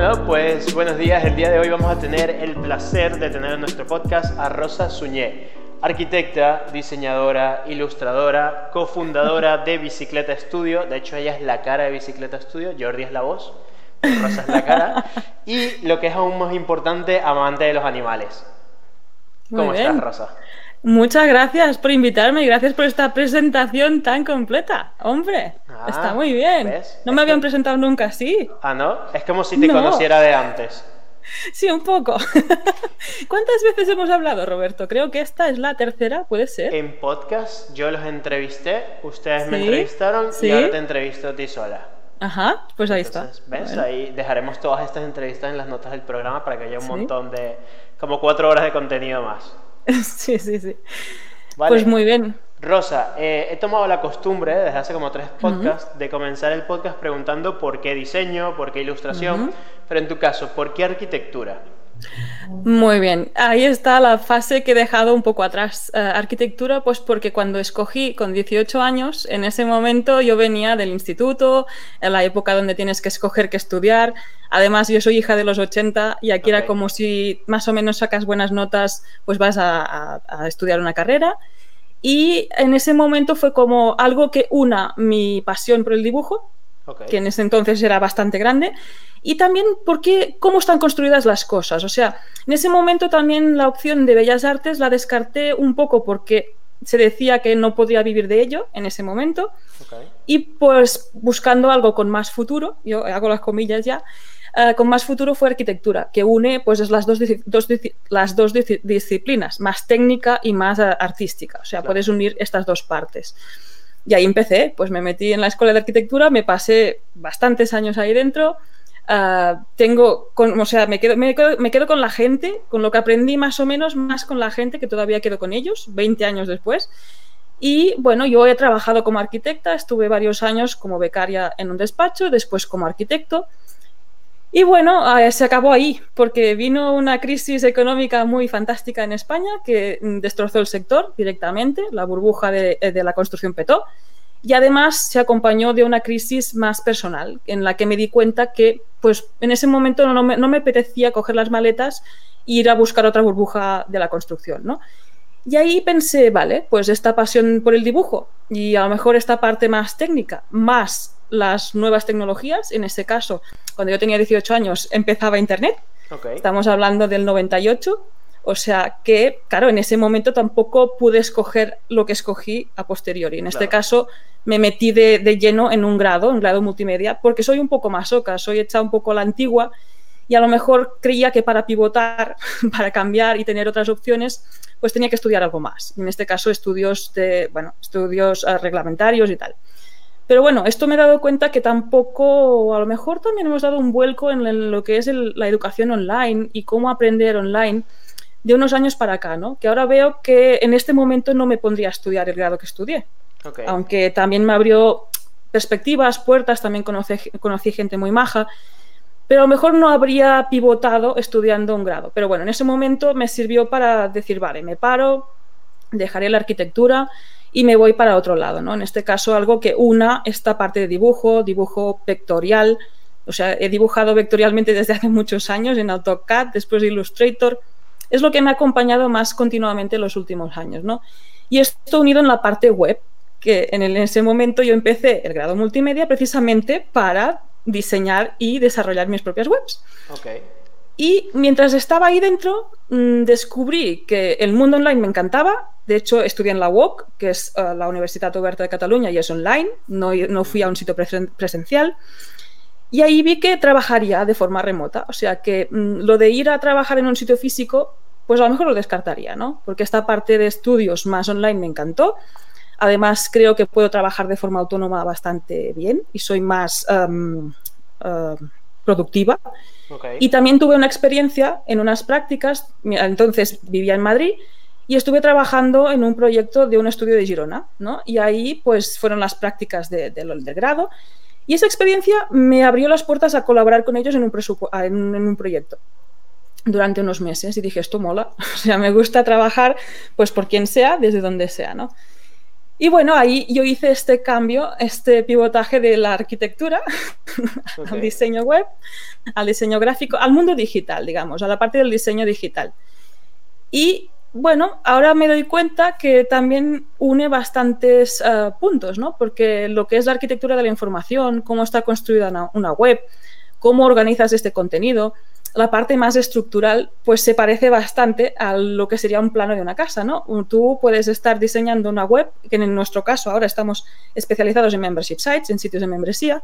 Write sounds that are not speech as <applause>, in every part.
Bueno, pues buenos días. El día de hoy vamos a tener el placer de tener en nuestro podcast a Rosa Suñé, arquitecta, diseñadora, ilustradora, cofundadora de Bicicleta Studio. De hecho, ella es la cara de Bicicleta Studio, Jordi es la voz, Rosa es la cara. Y lo que es aún más importante, amante de los animales. ¿Cómo estás, Rosa? Muchas gracias por invitarme y gracias por esta presentación tan completa. Hombre, ah, está muy bien. No me habían presentado nunca así. Ah, ¿no? Es como si te conociera de antes. Sí, un poco. <laughs> ¿Cuántas veces hemos hablado, Roberto? Creo que esta es la tercera, ¿puede ser? En podcast yo los entrevisté, ustedes me entrevistaron y ahora te entrevisto a ti sola. Ajá, pues ahí está. ¿Ves? Ahí dejaremos todas estas entrevistas en las notas del programa para que haya un montón de... como cuatro horas de contenido más. <laughs> sí, sí, sí. Pues muy bien. Rosa, eh, he tomado la costumbre desde hace como tres podcasts de comenzar el podcast preguntando por qué diseño, por qué ilustración, pero en tu caso, ¿por qué arquitectura? Muy bien, ahí está la fase que he dejado un poco atrás. Eh, arquitectura, pues porque cuando escogí con 18 años, en ese momento yo venía del instituto, en la época donde tienes que escoger qué estudiar. Además, yo soy hija de los 80 y aquí era como si más o menos sacas buenas notas, pues vas a, estudiar una carrera. Y en ese momento fue como algo que una mi pasión por el dibujo, que en ese entonces era bastante grande, y también porque cómo están construidas las cosas. O sea, en ese momento también la opción de Bellas Artes la descarté un poco porque se decía que no podía vivir de ello en ese momento. Y pues buscando algo con más futuro, yo hago las comillas ya, eh, con más futuro fue arquitectura, que une pues las dos, las dos disciplinas, más técnica y más eh, artística. O sea, puedes unir estas dos partes. Y ahí empecé, pues me metí en la escuela de arquitectura, me pasé bastantes años ahí dentro. Ah, tengo, o sea, me quedo, me quedo, con la gente, con lo que aprendí más o menos, más con la gente que todavía quedo con ellos, 20 años después. Y bueno, yo he trabajado como arquitecta, estuve varios años como becaria en un despacho, después como arquitecto. Y bueno, ah, se acabó ahí, porque vino una crisis económica muy fantástica en España que mm, destrozó el sector directamente, la burbuja de, eh, de, la construcción petó, y además se acompañó de una crisis más personal, en la que me di cuenta que pues en ese momento no me, no me apetecía coger las maletas e ir a buscar otra burbuja de la construcción, ¿no? Y ahí pensé, vale, pues esta pasión por el dibujo y a lo mejor esta parte más técnica, más las nuevas tecnologías, en este caso, cuando yo tenía 18 años empezaba Internet, estamos hablando del 98, o sea que, claro, en ese momento tampoco pude escoger lo que escogí a posteriori. En este caso me metí de, lleno en un grado, un grado multimedia, porque soy un poco masoca, soy hecha un poco la antigua y a lo mejor creía que para pivotar, <laughs> para cambiar y tener otras opciones, pues tenía que estudiar algo más. En este caso, estudios de, bueno, estudios eh, reglamentarios y tal. Pero bueno, esto me he dado cuenta que tampoco, a lo mejor también hemos dado un vuelco en lo que es la educación online y cómo aprender online de unos años para acá, ¿no? Que ahora veo que en este momento no me pondría a estudiar el grado que estudié. Aunque también me abrió perspectivas, puertas, también conocí, conocí gente muy maja, pero a lo mejor no habría pivotado estudiando un grado. Pero bueno, en ese momento me sirvió para decir, vale, me paro, dejaré la arquitectura y me voy para otro lado, ¿no? En este caso, algo que una esta parte de dibujo, dibujo vectorial, o sea, he dibujado vectorialmente desde hace muchos años en AutoCAD, después de Illustrator, es lo que me ha acompañado más continuamente en los últimos años, ¿no? Y esto unido en la parte web, que en, ese momento yo empecé el grado multimedia precisamente para diseñar y desarrollar mis propias webs. Okay. Y mientras estaba ahí dentro, mm, descubrí que el mundo online me encantaba. De hecho, estudié en la UOC, que es eh, la Universidad Oberta de Cataluña, y es online. No, no fui a un sitio presencial. Y ahí vi que trabajaría de forma remota. O sea que mm, lo de ir a trabajar en un sitio físico, pues a lo mejor lo descartaría, ¿no? Porque esta parte de estudios más online me encantó. Además, creo que puedo trabajar de forma autónoma bastante bien y soy más em, em, productiva. Y también tuve una experiencia en unas prácticas, entonces vivía en Madrid y estuve trabajando en un proyecto de un estudio de Girona, ¿no? Y ahí pues fueron las prácticas de, del grado y esa experiencia me abrió las puertas a colaborar con ellos en un, en, en un proyecto durante unos meses y dije, esto mola, <laughs> o sea, me gusta trabajar pues por quien sea, desde donde sea, ¿no? Y bueno, ahí yo hice este cambio, este pivotaje de la arquitectura <laughs> al diseño web, al diseño gráfico, al mundo digital, digamos, a la parte del diseño digital. Y bueno, ahora me doy cuenta que también une bastantes eh, puntos, ¿no? Porque lo que es la arquitectura de la información, cómo está construida una web, cómo organizas este contenido, la parte más estructural pues se parece bastante a lo que sería un plano de una casa, ¿no? Tú puedes estar diseñando una web, que en nuestro caso ahora estamos especializados en membership sites, en sitios de membresía,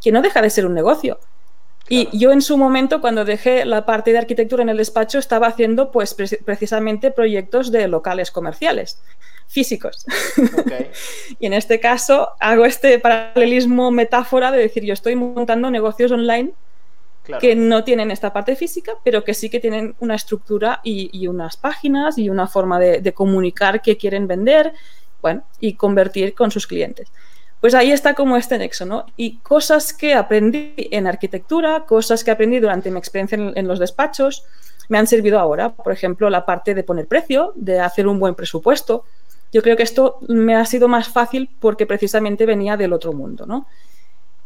que no deja de ser un negocio. Y yo en su momento, cuando dejé la parte de arquitectura en el despacho, estaba haciendo pues precisamente proyectos de locales comerciales físicos. <laughs> y en este caso hago este paralelismo metáfora de decir, yo estoy montando negocios online que no tienen esta parte física, pero que sí que tienen una estructura y, unas páginas y una forma de, comunicar que quieren vender bueno, y convertir con sus clientes. Pues ahí está como este nexo, ¿no? Y cosas que aprendí en arquitectura, cosas que aprendí durante mi experiencia en, los despachos, me han servido ahora. Por ejemplo, la parte de poner precio, de hacer un buen presupuesto. Yo creo que esto me ha sido más fácil porque precisamente venía del otro mundo, ¿no?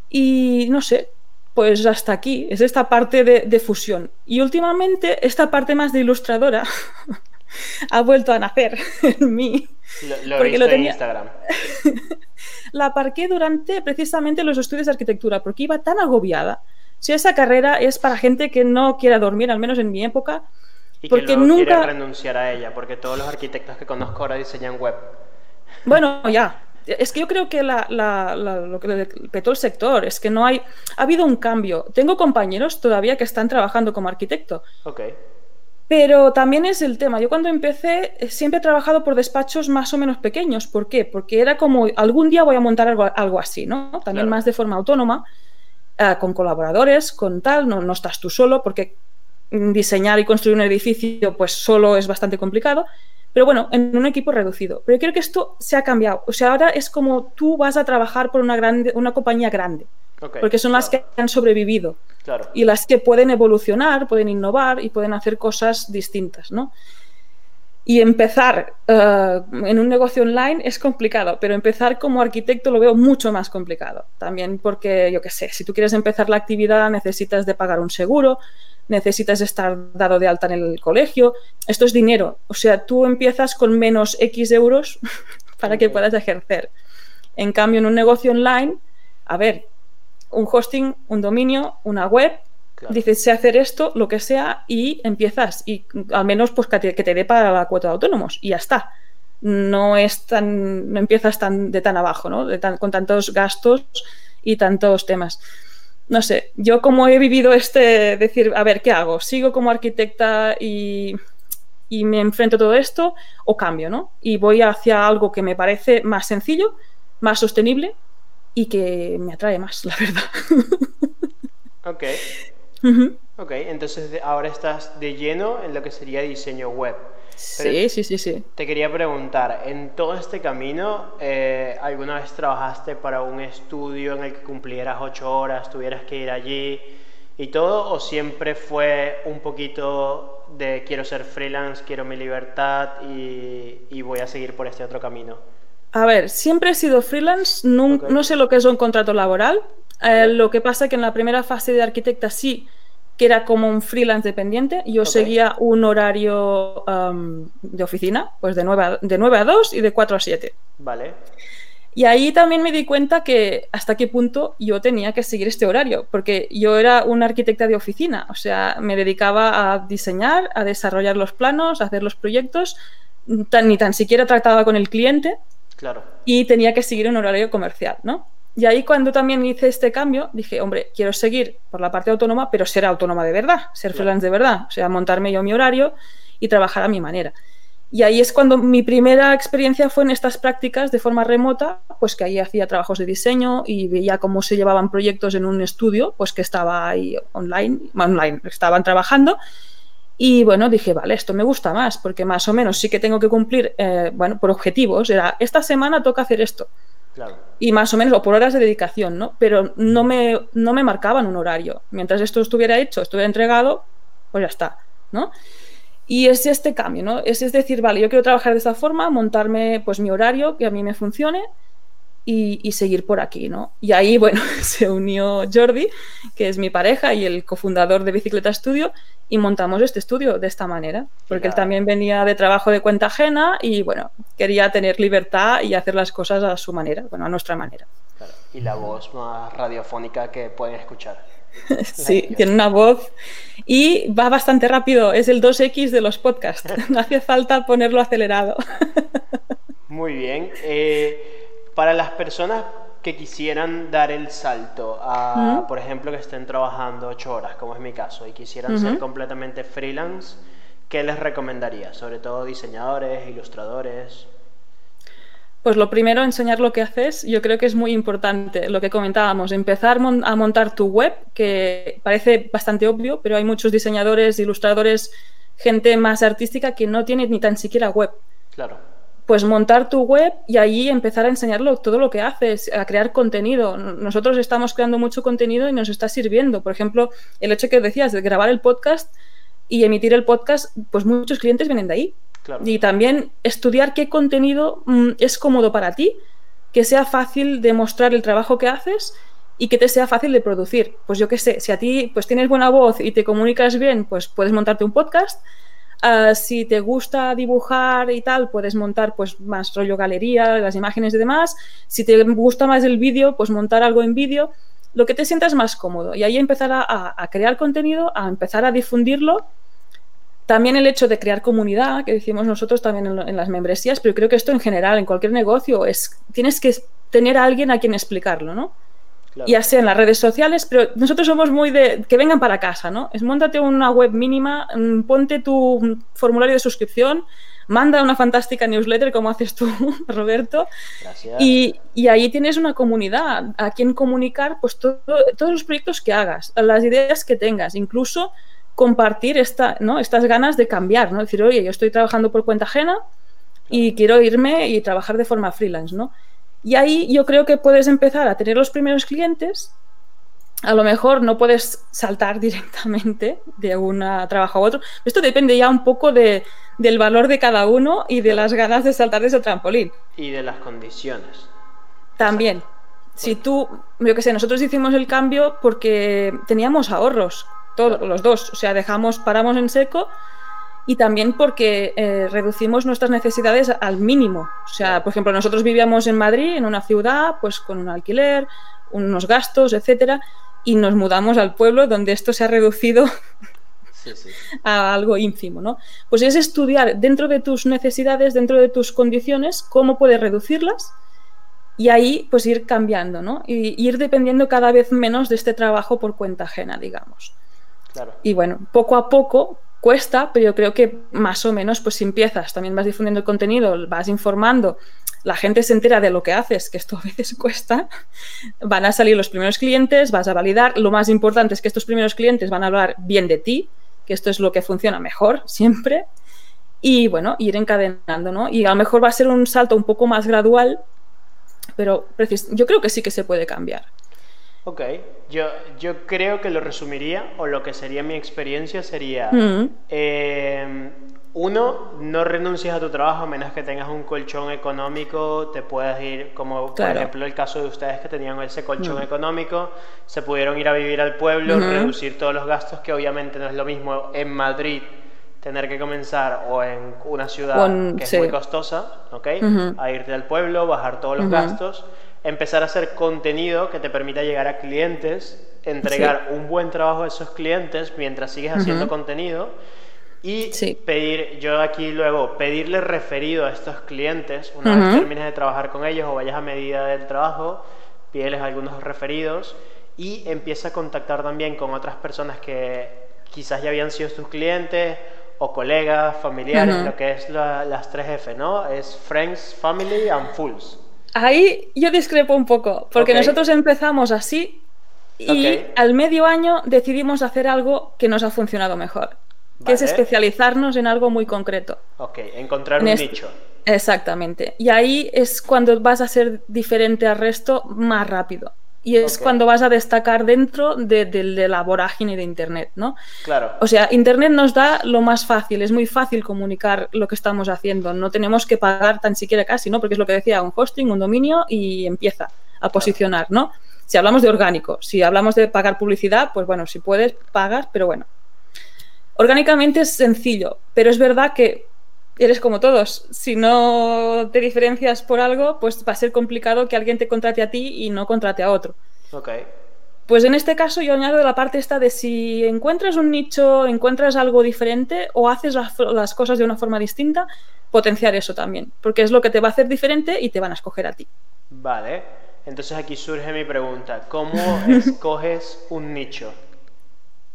Y no sé, pues hasta aquí, es esta parte de, fusión. Y últimamente esta parte más de ilustradora <laughs> ha vuelto a nacer <laughs> en mí. Lo, porque lo tenía... en Instagram. <laughs> la aparqué durante precisamente los estudios de arquitectura, porque iba tan agobiada. Si esa carrera es para gente que no quiera dormir, al menos en mi época, y porque que nunca quiere renunciar a ella, porque todos los arquitectos que conozco ahora diseñan web. Bueno, ya, es que yo creo que lo que petó el sector es que no hay. Ha habido un cambio. Tengo compañeros todavía que están trabajando como arquitecto. Ok. Pero también es el tema. Yo cuando empecé eh, siempre he trabajado por despachos más o menos pequeños. ¿Por qué? Porque era como algún día voy a montar algo, así, ¿no? También más de forma autónoma, eh, con colaboradores, con tal. No, no estás tú solo, porque diseñar y construir un edificio, pues solo es bastante complicado. Pero bueno, en un equipo reducido. Pero yo creo que esto se ha cambiado. O sea, ahora es como tú vas a trabajar por una, grande, una compañía grande. Porque son las que han sobrevivido. Y las que pueden evolucionar, pueden innovar y pueden hacer cosas distintas, ¿no? Y empezar eh, en un negocio online es complicado, pero empezar como arquitecto lo veo mucho más complicado. También porque, yo qué sé, si tú quieres empezar la actividad necesitas de pagar un seguro, necesitas estar dado de alta en el colegio. Esto es dinero. O sea, tú empiezas con menos X euros <laughs> para que puedas ejercer. En cambio, en un negocio online, a ver, un hosting, un dominio, una web, dices, sé hacer esto, lo que sea, y empiezas. Y al menos pues que te, dé para la cuota de autónomos. Y ya está. No es tan, no empiezas tan, de tan abajo, ¿no? De con tantos gastos y tantos temas no sé, yo como he vivido este, decir, a ver, ¿qué hago? ¿Sigo como arquitecta y, me enfrento a todo esto o cambio, ¿no? Y voy hacia algo que me parece más sencillo, más sostenible y que me atrae más, la verdad. Ok. Ok, entonces ahora estás de lleno en lo que sería diseño web. Sí, sí, sí, sí. Te quería preguntar, en todo este camino, eh, ¿alguna vez trabajaste para un estudio en el que cumplieras ocho horas, tuvieras que ir allí y todo? ¿O siempre fue un poquito de quiero ser freelance, quiero mi libertad y, voy a seguir por este otro camino? A ver, siempre he sido freelance, no, sé lo que es un contrato laboral. Eh, lo que pasa es que en la primera fase de arquitecta sí que era como un freelance dependiente. Yo seguía un horario de oficina, pues de 9, a, de 9 a 2 y de 4 a 7. Vale. Y ahí también me di cuenta que hasta qué punto yo tenía que seguir este horario, porque yo era una arquitecta de oficina, o sea, me dedicaba a diseñar, a desarrollar los planos, a hacer los proyectos, ni tan siquiera trataba con el cliente. Claro. Y tenía que seguir un horario comercial, ¿no? Y ahí cuando también hice este cambio, dije, hombre, quiero seguir por la parte autónoma, pero ser autónoma de verdad, ser freelance de verdad, o sea, montarme yo mi horario y trabajar a mi manera. Y ahí es cuando mi primera experiencia fue en estas prácticas de forma remota, pues que ahí hacía trabajos de diseño y veía cómo se llevaban proyectos en un estudio, pues que estaba ahí online, online, estaban trabajando. Y bueno, dije, vale, esto me gusta más, porque más o menos sí que tengo que cumplir, eh, bueno, por objetivos. Era, esta semana toca hacer esto. Y más o menos, o por horas de dedicación, ¿no? Pero no me, no me marcaban un horario. Mientras esto estuviera hecho, estuviera entregado, pues ya está, ¿no? Y es este cambio, ¿no? Es, es decir, vale, yo quiero trabajar de esta forma, montarme pues mi horario que a mí me funcione y, seguir por aquí, ¿no? Y ahí, bueno, <laughs> se unió Jordi, que es mi pareja y el cofundador de Bicicleta Studio, y montamos este estudio de esta manera, porque él también venía de trabajo de cuenta ajena y, bueno, quería tener libertad y hacer las cosas a su manera, bueno, a nuestra manera. Y la voz más radiofónica que pueden escuchar. <laughs> sí, tiene una voz y va bastante rápido, es el 2X de los podcasts, <laughs> no hace falta ponerlo acelerado. Muy bien. Eh, para las personas que quisieran dar el salto a, por ejemplo, que estén trabajando ocho horas, como es mi caso, y quisieran ser completamente freelance, ¿qué les recomendaría? Sobre todo diseñadores, ilustradores. Pues lo primero, enseñar lo que haces, yo creo que es muy importante. Lo que comentábamos, empezar a montar tu web, que parece bastante obvio, pero hay muchos diseñadores, ilustradores, gente más artística que no tiene ni tan siquiera web. Claro pues montar tu web y ahí empezar a enseñarlo todo lo que haces, a crear contenido. Nosotros estamos creando mucho contenido y nos está sirviendo. Por ejemplo, el hecho que decías de grabar el podcast y emitir el podcast, pues muchos clientes vienen de ahí. Y también estudiar qué contenido mm, es cómodo para ti, que sea fácil de mostrar el trabajo que haces y que te sea fácil de producir. Pues yo qué sé, si a ti pues tienes buena voz y te comunicas bien, pues puedes montarte un podcast Ah, si te gusta dibujar y tal, puedes montar pues más rollo galería, las imágenes y demás. Si te gusta más el vídeo, pues montar algo en vídeo. Lo que te sientas más cómodo. Y ahí empezar a, crear contenido, a empezar a difundirlo. También el hecho de crear comunidad, que decimos nosotros también en, las membresías, pero creo que esto en general, en cualquier negocio, es tienes que tener a alguien a quien explicarlo, ¿no? Ya sea en las redes sociales, pero nosotros somos muy de que vengan para casa, ¿no? Es montate una web mínima, mm, ponte tu formulario de suscripción, manda una fantástica newsletter como haces tú, <laughs> Roberto, y, y, ahí tienes una comunidad a quien comunicar pues todos los proyectos que hagas, las ideas que tengas, incluso compartir esta, ¿no? estas ganas de cambiar, ¿no? Decir, oye, yo estoy trabajando por cuenta ajena y quiero irme y trabajar de forma freelance, ¿no? Y ahí yo creo que puedes empezar a tener los primeros clientes. A lo mejor no puedes saltar <laughs> directamente de un trabajo a otro. Esto depende ya un poco de, del valor de cada uno y de las ganas de saltar de ese trampolín. Y de las condiciones. También. Si tú, yo qué sé, nosotros hicimos el cambio porque teníamos ahorros, todos los dos. O sea, dejamos, paramos en seco y también porque eh, reducimos nuestras necesidades al mínimo. O sea, por ejemplo, nosotros vivíamos en Madrid, en una ciudad, pues con un alquiler, unos gastos, etcétera, y nos mudamos al pueblo donde esto se ha reducido <laughs> a algo ínfimo, ¿no? Pues es estudiar dentro de tus necesidades, dentro de tus condiciones, cómo puedes reducirlas y ahí pues ir cambiando, ¿no? Y ir dependiendo cada vez menos de este trabajo por cuenta ajena, digamos. Y bueno, poco a poco cuesta, pero yo creo que más o menos, pues si empiezas, también vas difundiendo el contenido, vas informando, la gente se entera de lo que haces, que esto a veces <laughs> cuesta, van a salir los primeros clientes, vas a validar, lo más importante es que estos primeros clientes van a hablar bien de ti, que esto es lo que funciona mejor siempre, y bueno, ir encadenando, ¿no? Y a lo mejor va a ser un salto un poco más gradual, pero yo creo que sí que se puede cambiar. Ok, yo, yo creo que lo resumiría, o lo que sería mi experiencia sería, mm. em, uno, no renuncies a tu trabajo a menos que tengas un colchón económico, te puedas ir, como por ejemplo el caso de ustedes que tenían ese colchón mm. económico, se pudieron ir a vivir al pueblo, reducir todos los gastos, que obviamente no es lo mismo en Madrid tener que comenzar o en una ciudad que es muy costosa, ¿ok? A irte al pueblo, bajar todos los gastos empezar a hacer contenido que te permita llegar a clientes, entregar un buen trabajo a esos clientes mientras sigues haciendo contenido y pedir, yo aquí luego, pedirle referido a estos clientes, una vez termines de trabajar con ellos o vayas a medida del trabajo, pídeles algunos referidos y empieza a contactar también con otras personas que quizás ya habían sido tus clientes o colegas, familiares, lo que es las tres F, ¿no? Es Friends, Family and Fools. Ahí yo discrepo un poco, porque nosotros empezamos así y al medio año decidimos hacer algo que nos ha funcionado mejor, que es especializarnos en algo muy concreto. Ok, encontrar un nicho. Exactamente. Y ahí es cuando vas a ser diferente al resto más rápido. Y es cuando vas a destacar dentro de, la vorágine de Internet, ¿no? Claro. O sea, Internet nos da lo más fácil, es muy fácil comunicar lo que estamos haciendo, no tenemos que pagar tan siquiera casi, ¿no? Porque es lo que decía, un hosting, un dominio y empieza a posicionar, ¿no? Si hablamos de orgánico, si hablamos de pagar publicidad, pues bueno, si puedes, pagas, pero bueno. Orgánicamente es sencillo, pero es verdad que eres como todos. Si no te diferencias por algo, pues va a ser complicado que alguien te contrate a ti y no contrate a otro. Ok. Pues en este caso yo añado la parte esta de si encuentras un nicho, encuentras algo diferente o haces las, cosas de una forma distinta, potenciar eso también, porque es lo que te va a hacer diferente y te van a escoger a ti. Vale, entonces aquí surge mi pregunta, ¿cómo <laughs> escoges un nicho?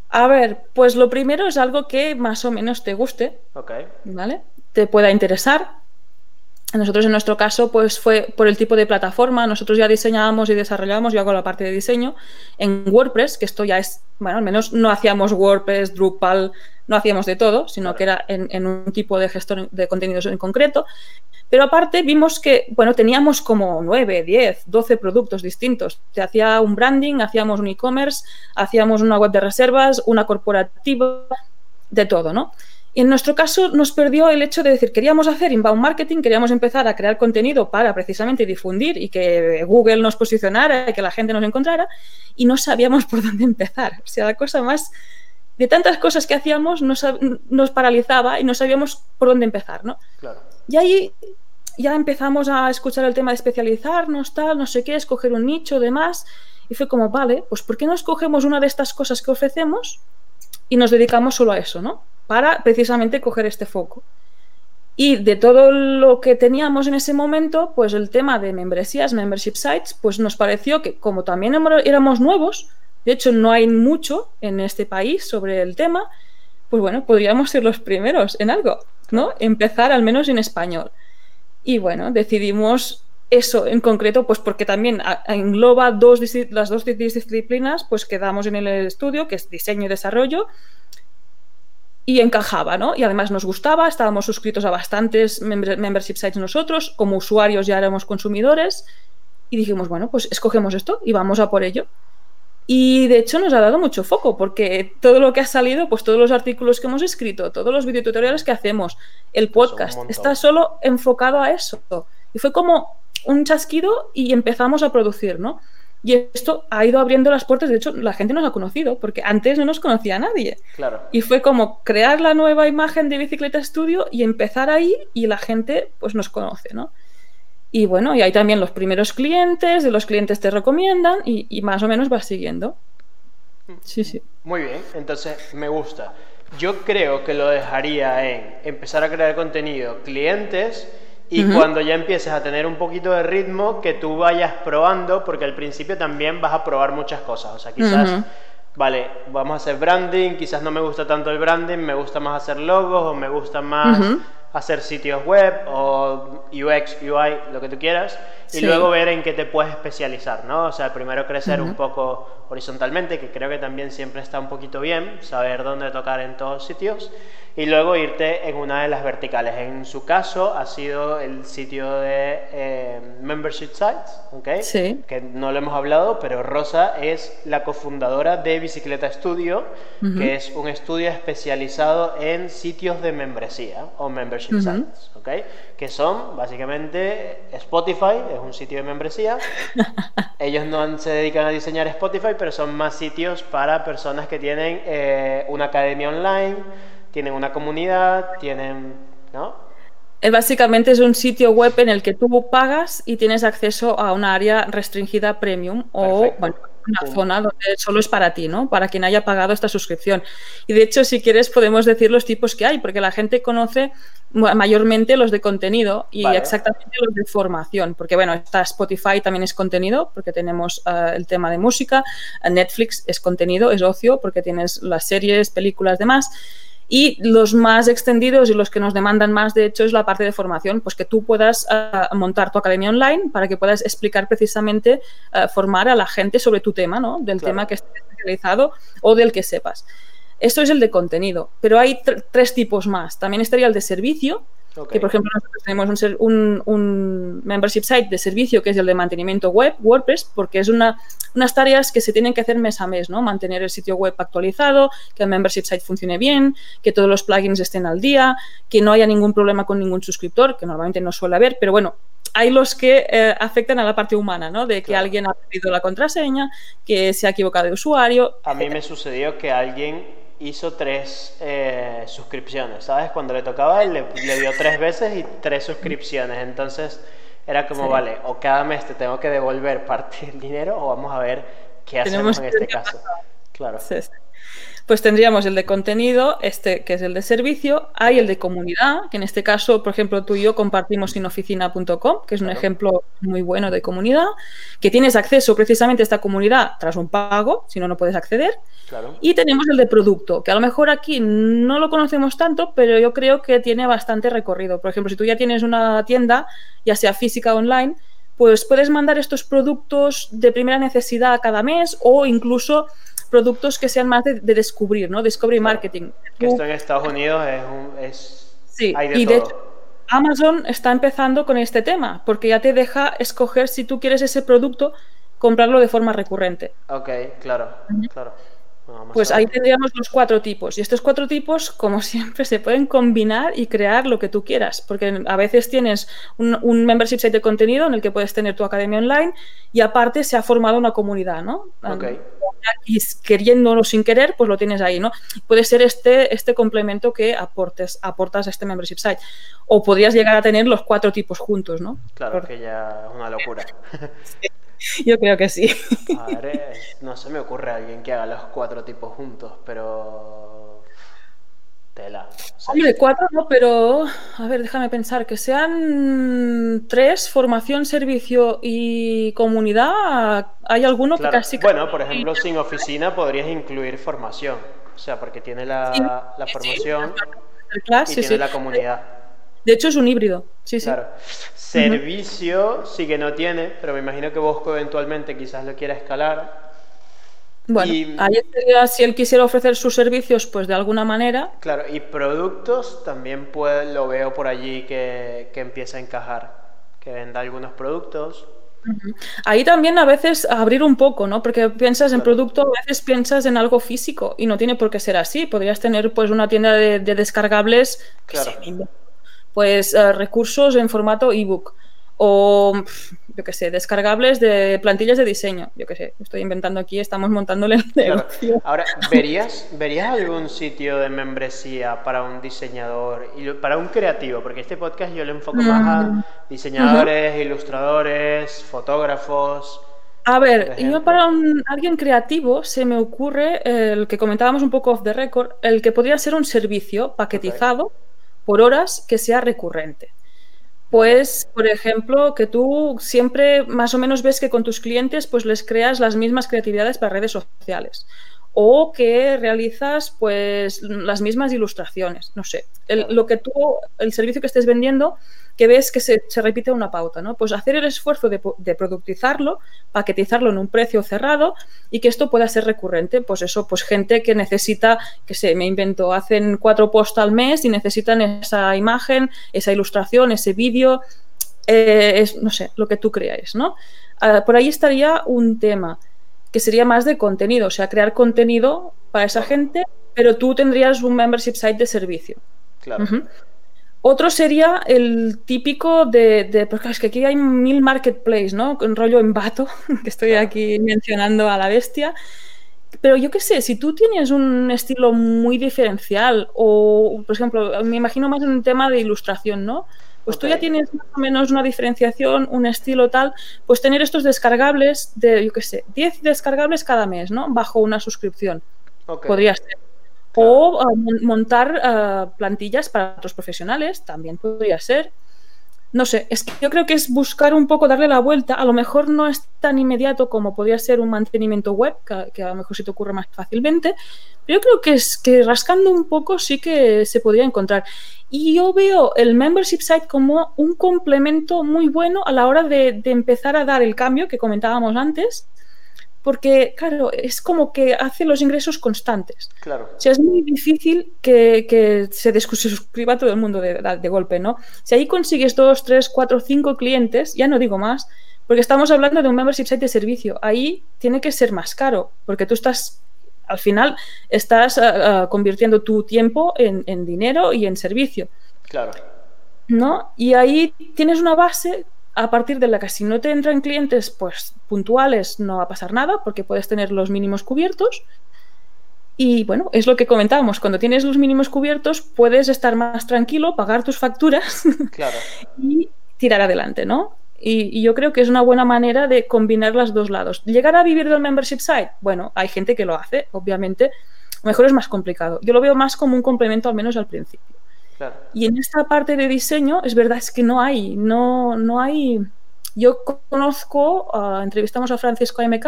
A ver, pues lo primero es algo que más o menos te guste. Ok. ¿Vale? Te pueda interesar. Nosotros en nuestro caso pues fue por el tipo de plataforma, nosotros ya diseñábamos y desarrollábamos, yo hago la parte de diseño en WordPress, que esto ya es, bueno, al menos no hacíamos WordPress, Drupal, no hacíamos de todo, sino que era en, un tipo de gestor de contenidos en concreto. Pero aparte vimos que, bueno, teníamos como 9, 10, 12 productos distintos. Se hacía un branding, hacíamos un e-commerce, hacíamos una web de reservas, una corporativa, de todo, ¿no? Y en nuestro caso nos perdió el hecho de decir, queríamos hacer inbound marketing, queríamos empezar a crear contenido para precisamente difundir y que Google nos posicionara y que la gente nos encontrara, y no sabíamos <laughs> por dónde empezar. O sea, la cosa más de tantas cosas que hacíamos nos, nos paralizaba y no sabíamos por dónde empezar, ¿no? Claro. Y ahí ya empezamos a escuchar el tema de especializarnos, tal, no sé qué, escoger un nicho, demás, y fue como, vale, pues ¿por qué no escogemos una de estas cosas que ofrecemos y nos dedicamos solo a eso, ¿no? Para precisamente coger este foco. Y de todo lo que teníamos en ese momento, pues el tema de membresías, membership sites, pues nos pareció que como también éramos nuevos, de hecho no hay mucho en este país sobre el tema, pues bueno, podríamos ser los primeros en algo, ¿no? Empezar al menos en español. Y bueno, decidimos eso en concreto, pues porque también engloba dos, las dos disciplinas, pues quedamos en el estudio, que es diseño y desarrollo, y encajaba, ¿no? Y además nos gustaba, estábamos suscritos a bastantes membership sites nosotros, como usuarios ya éramos consumidores, y dijimos, bueno, pues escogemos esto y vamos a por ello. Y de hecho nos ha dado mucho foco, porque todo lo que ha salido, pues todos los artículos que hemos escrito, todos los videotutoriales que hacemos, el podcast, está solo enfocado a eso. Y fue como un chasquido y empezamos a producir, ¿no? Y esto ha ido abriendo las puertas, de hecho la gente nos ha conocido, porque antes no nos conocía a nadie. Claro. Y fue como crear la nueva imagen de Bicicleta Studio y empezar ahí y la gente pues nos conoce, ¿no? Y bueno, y hay también los primeros clientes, de los clientes te recomiendan y, y más o menos vas siguiendo. Sí, sí. Muy bien, entonces me gusta. Yo creo que lo dejaría en empezar a crear contenido, clientes y cuando ya empieces a tener un poquito de ritmo, que tú vayas probando, porque al principio también vas a probar muchas cosas. O sea, quizás, vale, vamos a hacer branding, quizás no me gusta tanto el branding, me gusta más hacer logos o me gusta más hacer sitios web o UX, UI, lo que tú quieras, y luego ver en qué te puedes especializar, ¿no? O sea, primero crecer un poco horizontalmente, que creo que también siempre está un poquito bien, saber dónde tocar en todos sitios y luego irte en una de las verticales. En su caso ha sido el sitio de eh, Membership Sites, ¿okay? sí. que no lo hemos hablado, pero Rosa es la cofundadora de Bicicleta Studio, que es un estudio especializado en sitios de membresía o Membership Sites, que son básicamente Spotify, es un sitio de membresía. <laughs> Ellos no se dedican a diseñar Spotify, pero son más sitios para personas que tienen eh, una academia online, tienen una comunidad, tienen, ¿no? Básicamente es un sitio web en el que tú pagas y tienes acceso a una área restringida premium o una zona donde solo es para ti, ¿no? Para quien haya pagado esta suscripción. Y de hecho, si quieres, podemos decir los tipos que hay, porque la gente conoce mayormente los de contenido y exactamente los de formación, porque bueno, está Spotify también es contenido, porque tenemos eh, el tema de música, Netflix es contenido, es ocio, porque tienes las series, películas, demás. Y los más extendidos y los que nos demandan más, de hecho, es la parte de formación, pues que tú puedas eh, montar tu academia online para que puedas explicar precisamente, eh, formar a la gente sobre tu tema, ¿no? Del tema que estés especializado o del que sepas. Esto es el de contenido, pero hay tres tipos más. También estaría el de servicio, Que, por ejemplo, nosotros tenemos un, un, membership site de servicio que es el de mantenimiento web, WordPress, porque es una, unas tareas que se tienen que hacer mes a mes, ¿no? Mantener el sitio web actualizado, que el membership site funcione bien, que todos los plugins estén al día, que no haya ningún problema con ningún suscriptor, que normalmente no suele haber, pero bueno, hay los que eh, afectan a la parte humana, ¿no? De que alguien ha perdido la contraseña, que se ha equivocado de usuario. A mí me sucedió que alguien hizo tres eh, suscripciones, ¿sabes? Cuando le tocaba, le, le dio tres veces y tres suscripciones. Entonces era como, vale, o cada mes te tengo que devolver parte del dinero o vamos a ver qué hacemos en este caso. Claro. Sí, pues tendríamos el de contenido, este que es el de servicio, hay el de comunidad, que en este caso, por ejemplo, tú y yo compartimos sinoficina.com, que es un ejemplo muy bueno de comunidad, que tienes acceso precisamente a esta comunidad tras un pago, si no, no puedes acceder. Y tenemos el de producto, que a lo mejor aquí no lo conocemos tanto, pero yo creo que tiene bastante recorrido. Por ejemplo, si tú ya tienes una tienda, ya sea física o online, pues puedes mandar estos productos de primera necesidad cada mes o incluso productos que sean más de, descubrir, ¿no? Discovery marketing. esto en Estados Unidos es, un, es sí, y de hecho Amazon está empezando con este tema porque ya te deja escoger si tú quieres ese producto comprarlo de forma recurrente. Ok, claro, claro pues ahí tendríamos los cuatro tipos. Y estos cuatro tipos, como <laughs> siempre, se pueden combinar y crear lo que tú quieras. Porque a veces tienes un, membership site de contenido en el que puedes tener tu academia online y aparte se ha formado una comunidad, ¿no? Y queriendo o sin querer, pues lo tienes ahí, ¿no? Puede ser este, este complemento que aportes, aportas a este membership site. O podrías llegar a tener los cuatro tipos juntos, ¿no? Claro, que ya es una locura. <laughs> <laughs> Yo creo que sí. A ver, no se me ocurre a alguien que haga los cuatro tipos juntos, pero. Tela. Hombre, cuatro no, pero. A ver, déjame pensar. Que sean tres: formación, servicio y comunidad. ¿Hay alguno que casi. Bueno, por ejemplo, sin oficina podrías incluir formación. O sea, porque tiene la, la formación y tiene la comunidad. De hecho, es un híbrido. Sí, claro. Servicio sí que no tiene, pero me imagino que Bosco eventualmente quizás lo quiera escalar. Bueno, ahí sería si él quisiera ofrecer sus servicios, pues de alguna manera. Claro, y productos también lo veo por allí que, que empieza a encajar, que venda algunos productos. Ahí también a veces abrir un poco, ¿no? Porque piensas en producto, a veces piensas en algo físico y no tiene por qué ser así. Podrías tener pues una tienda de, descargables claro pues eh, recursos en formato ebook o yo qué sé, descargables de plantillas de diseño. Yo qué sé, estoy inventando aquí, estamos montándole el negocio. Ahora, ¿verías, ¿verías algún sitio de membresía para un diseñador y para un creativo? Porque este podcast yo le enfoco más a mm. diseñadores, ilustradores, fotógrafos. A ver, yo para alguien creativo se me ocurre el que comentábamos un poco off the record, el que podría ser un servicio paquetizado por horas que sea recurrente. Pues, por ejemplo, que tú siempre más o menos ves que con tus clientes pues les creas las mismas creatividades para redes sociales. O que realizas pues las mismas ilustraciones, no sé, lo que tú, el servicio que estés vendiendo que ves que se, repite una pauta, ¿no? Pues hacer el esfuerzo de, productizarlo, paquetizarlo en un precio cerrado y que esto pueda ser recurrente. Pues eso, pues gente que necesita, que se me invento, hacen cuatro posts al mes y necesitan esa imagen, esa ilustración, ese vídeo, eh, es, no sé, lo que tú creáis, ¿no? Ah, por ahí estaría un tema que sería más de contenido, o sea, crear contenido para esa gente, pero tú tendrías un membership site de servicio. Claro. Otro sería el típico de, porque es que aquí hay mil marketplace, ¿no? Un rollo en vato, <laughs> que estoy aquí mencionando a la bestia. Pero yo qué sé, si tú tienes un estilo muy diferencial o, por ejemplo, me imagino más en un tema de ilustración, ¿no? Pues tú ya tienes más o menos una diferenciación, un estilo tal, pues tener estos descargables de, yo qué sé, 10 descargables cada mes, ¿no? Bajo una suscripción. Podría ser. O ah, montar ah, plantillas para otros profesionales, también podría ser. No sé, es que yo creo que es buscar un poco, darle la vuelta. A lo mejor no es tan inmediato como podría ser un mantenimiento web, que, a lo mejor se te ocurre más fácilmente. Pero yo creo que es que rascando un poco sí que se podría encontrar. Y yo veo el membership site como un complemento muy bueno a la hora de, de empezar a dar el cambio que comentábamos antes porque, claro, es como que hace los ingresos constantes. Claro. O sea, es muy difícil que, que se, se, suscriba todo el mundo de, de, golpe, ¿no? Si ahí consigues dos, tres, cuatro, cinco clientes, ya no digo más, porque estamos hablando de un membership site de servicio. Ahí tiene que ser más caro, porque tú estás, al final, estás uh, uh, convirtiendo tu tiempo en, en dinero y en servicio. Claro. ¿No? Y ahí tienes una base a partir de la que si no te entran clientes pues puntuales no va a pasar nada porque puedes tener los mínimos cubiertos y bueno, es lo que comentábamos, cuando tienes los mínimos cubiertos puedes estar más tranquilo, pagar tus facturas <laughs> claro. y tirar adelante, ¿no? Y, y, yo creo que es una buena manera de combinar los dos lados. ¿Llegar a vivir del membership site? Bueno, hay gente que lo hace, obviamente. A lo mejor es más complicado. Yo lo veo más como un complemento, al menos al principio. Claro. Y en esta parte de diseño, es verdad, es que no hay, no, no hay. Yo conozco, uh, entrevistamos a Francisco MK,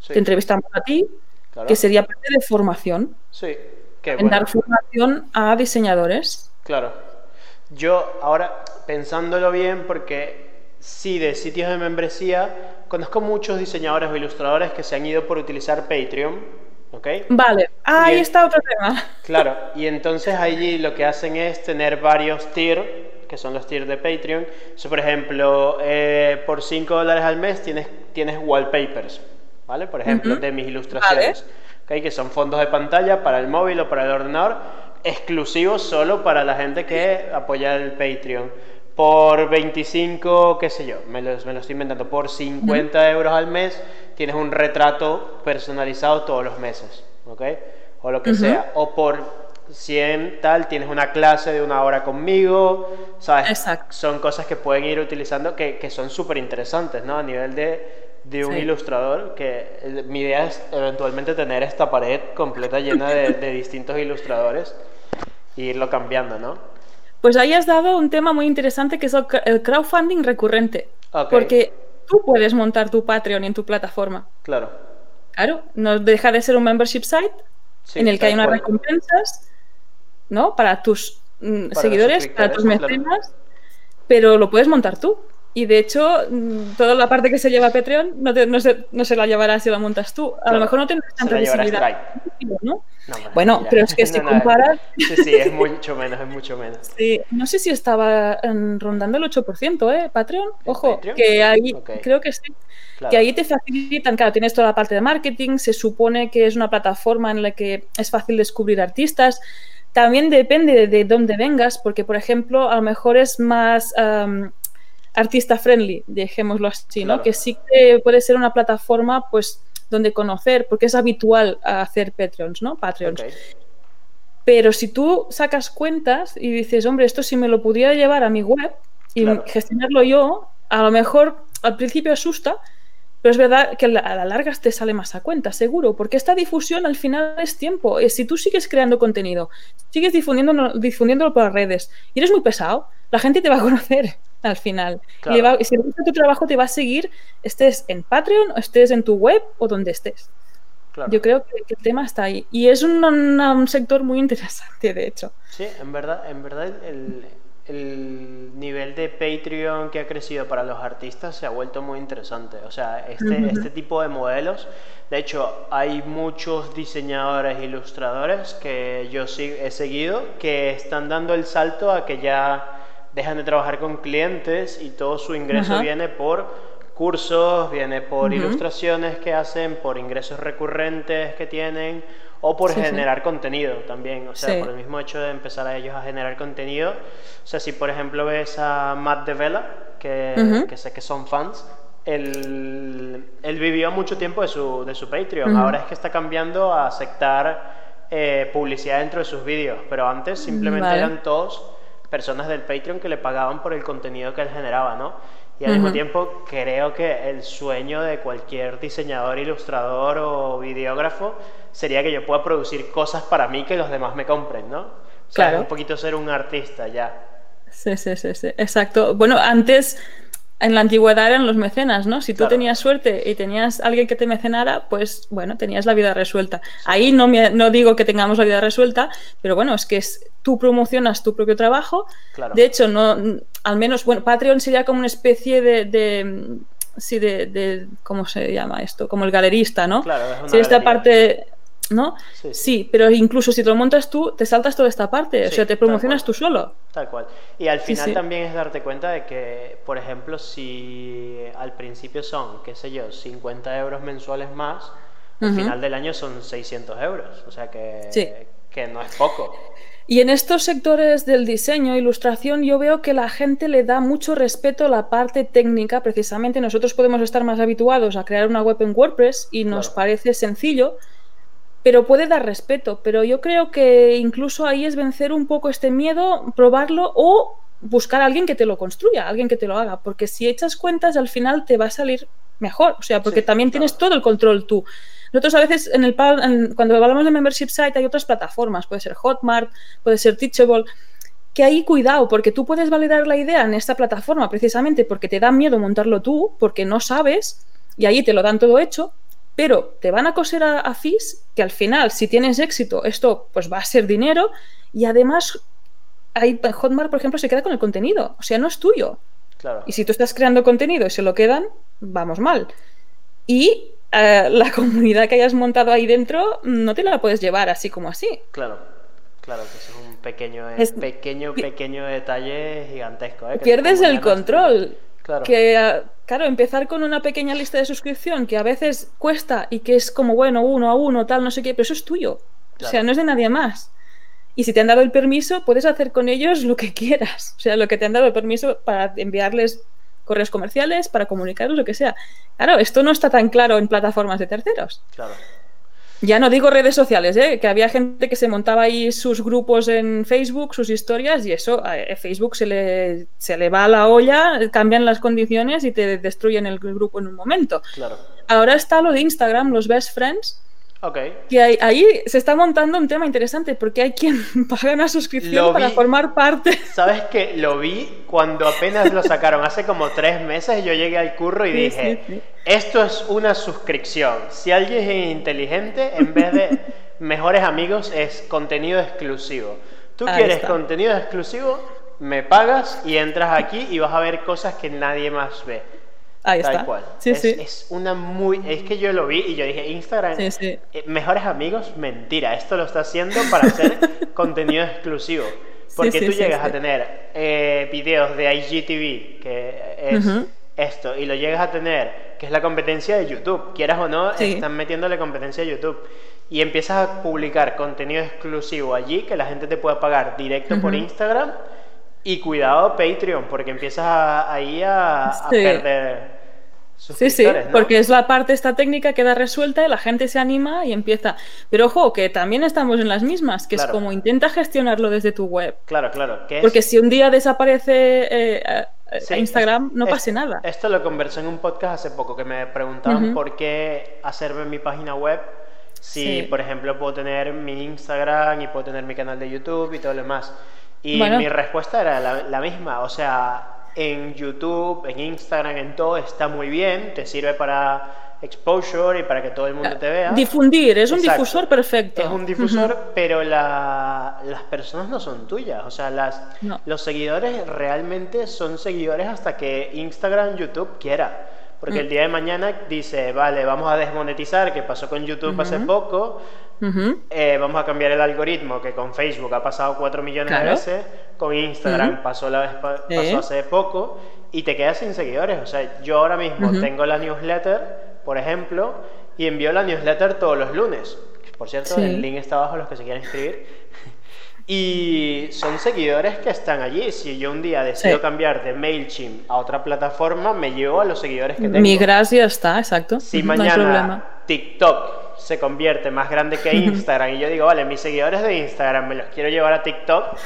Sí. te entrevistamos a ti, Claro. que sería parte de formación, Sí, qué en bueno. dar formación a diseñadores. Claro. Yo ahora, pensándolo bien, porque sí, de sitios de membresía, conozco muchos diseñadores o ilustradores que se han ido por utilizar Patreon, ¿ok? Vale, ah, ahí está otro tema. <laughs> Claro, y entonces allí lo que hacen es tener varios tiers, que son los tiers de Patreon. So, por ejemplo, eh, por 5 dólares al mes tienes, tienes wallpapers, ¿vale? Por ejemplo, de mis ilustraciones, que son fondos de pantalla para el móvil o para el ordenador, exclusivos solo para la gente que apoya el Patreon. Por 25, qué sé yo, me lo, me lo estoy inventando, por 50 euros al mes tienes un retrato personalizado todos los meses, ¿ok? O lo que sea. O por 100 tal, tienes una clase de una hora conmigo, ¿sabes? Exacto. Son cosas que pueden ir utilizando que, que son súper interesantes, ¿no? A nivel de, de un Sí. ilustrador, que mi idea es eventualmente tener esta pared completa llena de, <laughs> de distintos ilustradores e irlo cambiando, ¿no? Pues ahí has dado un tema muy interesante que es el crowdfunding recurrente. Ok. Porque tú puedes montar tu Patreon en tu plataforma. Claro. Claro, no deja de ser un membership site Sí, en el que hay unas cual. recompensas, ¿no? Para tus mm, Para seguidores, para tus mecenas, pero lo puedes montar tú. Y de hecho, mm, toda la parte que se lleva a Patreon no, te- no se, no se la llevarás si la montas tú. A lo mejor no tendrás tanta llevará visibilidad. Bueno, pero es que <laughs> si comparas, Sí, sí, es mucho menos, es mucho menos. sí, no sé si estaba mm, rondando el 8%, ¿eh? Patreon, ojo, Patreon? que ahí creo que sí. Claro. Que ahí te facilitan, claro, tienes toda la parte de marketing, se supone que es una plataforma en la que es fácil descubrir artistas. También depende de, de dónde vengas, porque, por ejemplo, a lo mejor es más am, artista friendly, dejémoslo así, ¿no? Claro. Que sí que puede ser una plataforma, pues, donde conocer, porque es habitual hacer Patreons, ¿no? Patreons. Pero si tú sacas cuentas y dices, hombre, esto si me lo pudiera llevar a mi web y Claro. gestionarlo yo, a lo mejor al principio asusta, pero es verdad que a la, a la larga te sale más a cuenta, seguro, porque esta difusión al final es tiempo. Eh, Si tú sigues creando contenido, sigues difundiéndolo, difundiéndolo por las redes y eres muy pesado, la gente te va a conocer al final. Claro. Y le va- si le gusta tu trabajo, te va a seguir, estés en Patreon, o estés en tu web o donde estés. Claro. Yo creo que, el tema está ahí. Y es un, sector muy <laughs> interesante, de hecho. Sí, en verdad, en verdad el, el nivel de Patreon que ha crecido para los artistas se ha vuelto muy interesante. O sea, este, este tipo de modelos, de hecho, hay muchos diseñadores e ilustradores que yo sí he seguido que están dando el salto a que ya dejan de trabajar con clientes y todo su ingreso Ajá. viene por cursos, viene por ilustraciones que hacen, por ingresos recurrentes que tienen o por Sí, sí. generar contenido también, o sea, Sí. por el mismo hecho de empezar a ellos a generar contenido. O sea, si por ejemplo ves a Matt Devella, que, que sé que son fans, él, él vivió mucho tiempo de su, de su Patreon, ahora es que está cambiando a aceptar eh, publicidad dentro de sus vídeos, pero antes simplemente Vale. eran todos personas del Patreon que le pagaban por el contenido que él generaba, ¿no? Y al mismo tiempo creo que el sueño de cualquier diseñador, ilustrador o videógrafo sería que yo pueda producir cosas para mí que los demás me compren, ¿no? O sea, Claro. un poquito ser un artista ya. Sí, sí, sí, sí. Exacto. Bueno, antes, en la antigüedad eran los mecenas, ¿no? Si tú Claro. tenías suerte y tenías alguien que te mecenara, pues bueno, tenías la vida resuelta. Ahí no, me, no digo que tengamos la vida resuelta, pero bueno, es que es, tú promocionas tu propio trabajo. Claro. De hecho, no, al menos, bueno, Patreon sería como una especie de, de, sí, de, ¿cómo se llama esto? Como el galerista, ¿no? Claro, es una si esta galería. parte, ¿no? Sí, sí. Sí, pero incluso si te lo montas tú, te saltas toda esta parte, o sea, te promocionas tú solo. Tal cual. Y al final también es darte cuenta de que, por ejemplo, si al principio son, qué sé yo, 50 euros mensuales más, al final del año son 600 euros. O sea que, que no es poco. Y en estos sectores del diseño, ilustración, yo veo que la gente le da mucho respeto a la parte técnica. Precisamente nosotros podemos estar más habituados a crear una web en WordPress y nos Claro. parece sencillo, pero puede dar respeto. Pero yo creo que incluso ahí es vencer un poco este miedo, probarlo o buscar a alguien que te lo construya, alguien que te lo haga. Porque si echas cuentas, al final te va a salir mejor. O sea, porque Sí, también claro. tienes todo el control tú. Nosotros a veces, en el, en- cuando hablamos de membership site, hay otras plataformas. Puede ser Hotmart, puede ser Teachable. Que ahí cuidado, porque tú puedes validar la idea en esta plataforma precisamente porque te da miedo montarlo tú, porque no sabes, y ahí te lo dan todo hecho, pero te van a coser a, a fees que al final, si tienes éxito, esto pues va a ser dinero y además ahí Hotmart, por ejemplo, se queda con el contenido, o sea, no es tuyo. Claro. Y si tú estás creando contenido y se lo quedan, vamos mal. Y eh, la <laughs> comunidad que hayas montado ahí dentro no te la puedes llevar así como así. Claro. Claro, que es un pequeño, Es- pequeño, pequeño detalle gigantesco. ¿eh? Pierdes el control. Claro. Que, ah, claro, empezar con una pequeña lista de suscripción que a veces cuesta y que es como, bueno, uno a uno, tal, no sé qué, pero eso es tuyo. O sea, no es de nadie más. Y si te han dado el permiso, puedes hacer con ellos lo que quieras. O sea, lo que te han dado el permiso para enviarles correos comerciales, para comunicarlos, lo que sea. Claro, esto no está tan claro en plataformas de terceros. Claro. Ya no digo redes sociales, ¿eh? que había gente que se montaba ahí sus grupos en Facebook, sus historias, y eso a a Facebook se le, se le va a la olla, cambian las condiciones y te destruyen el grupo en un momento. Claro. Ahora está lo de Instagram, los best friends, Ok. que ahí se está montando un tema interesante porque hay quien <laughs> paga una suscripción para formar parte. ¿Sabes que Lo vi cuando apenas lo <laughs> sacaron, hace como tres meses. Yo llegué al curro y Sí, dije: sí, sí. Esto es una suscripción. Si alguien es inteligente, en vez de mejores amigos, es contenido exclusivo. Tú Ahí quieres está. contenido exclusivo, me pagas y entras aquí y vas a ver cosas que nadie más ve. Ahí Tal está. cual. Sí, es, sí. es una muy. Es que yo lo vi y yo dije: Instagram. Sí, eh, mejores amigos, mentira. Esto lo está haciendo para hacer <laughs> contenido exclusivo. Porque tú llegas a tener eh, videos de IGTV, que es esto, y lo llegas a tener, que es la competencia de YouTube. Quieras o no, están metiéndole competencia a YouTube. Y empiezas a publicar contenido exclusivo allí, que la gente te pueda pagar directo por. Instagram. Y cuidado Patreon, porque empiezas a- ahí a, a Sí. perder Sí, sí, porque es la parte esta técnica queda resuelta y la gente se anima y empieza. Pero ojo, que también estamos en las mismas, que Claro. es como intenta gestionarlo desde tu web. Claro, claro. Que es- Porque si un día desaparece eh, a- a Sí, Instagram, es- no es- pase nada. Esto lo conversé en un podcast hace poco, que me preguntaban por qué hacerme mi página web si, Sí. por ejemplo, puedo tener mi Instagram y puedo tener mi canal de YouTube y todo lo demás. Y Bueno. mi respuesta era la, la misma, o sea, en YouTube, en Instagram, en todo está muy bien, te sirve para exposure y para que todo el mundo te vea. Difundir, es un Exacto. difusor perfecto. Es un difusor, pero la- las personas no son tuyas. O sea, las, No. los seguidores realmente son seguidores hasta que Instagram, YouTube quiera. Porque Mm. el día de mañana dice, vale, vamos a desmonetizar, que pasó con YouTube hace poco, eh, vamos a cambiar el algoritmo, que con Facebook ha pasado 4 millones de Claro. veces, con Instagram pasó, la vez pasó hace poco, y te quedas sin seguidores. O sea, yo ahora mismo tengo la newsletter, por ejemplo, y envío la newsletter todos los lunes. Por cierto, Sí. el link está abajo los que se quieran inscribir. Y son seguidores que están allí. Si yo un día decido Sí. cambiar de MailChimp a otra plataforma, me llevo a los seguidores que tengo. Migras y ya está, exacto. Si no mañana problema. TikTok se convierte más grande que <laughs> Instagram y yo digo, vale, mis seguidores de Instagram me los quiero llevar a TikTok,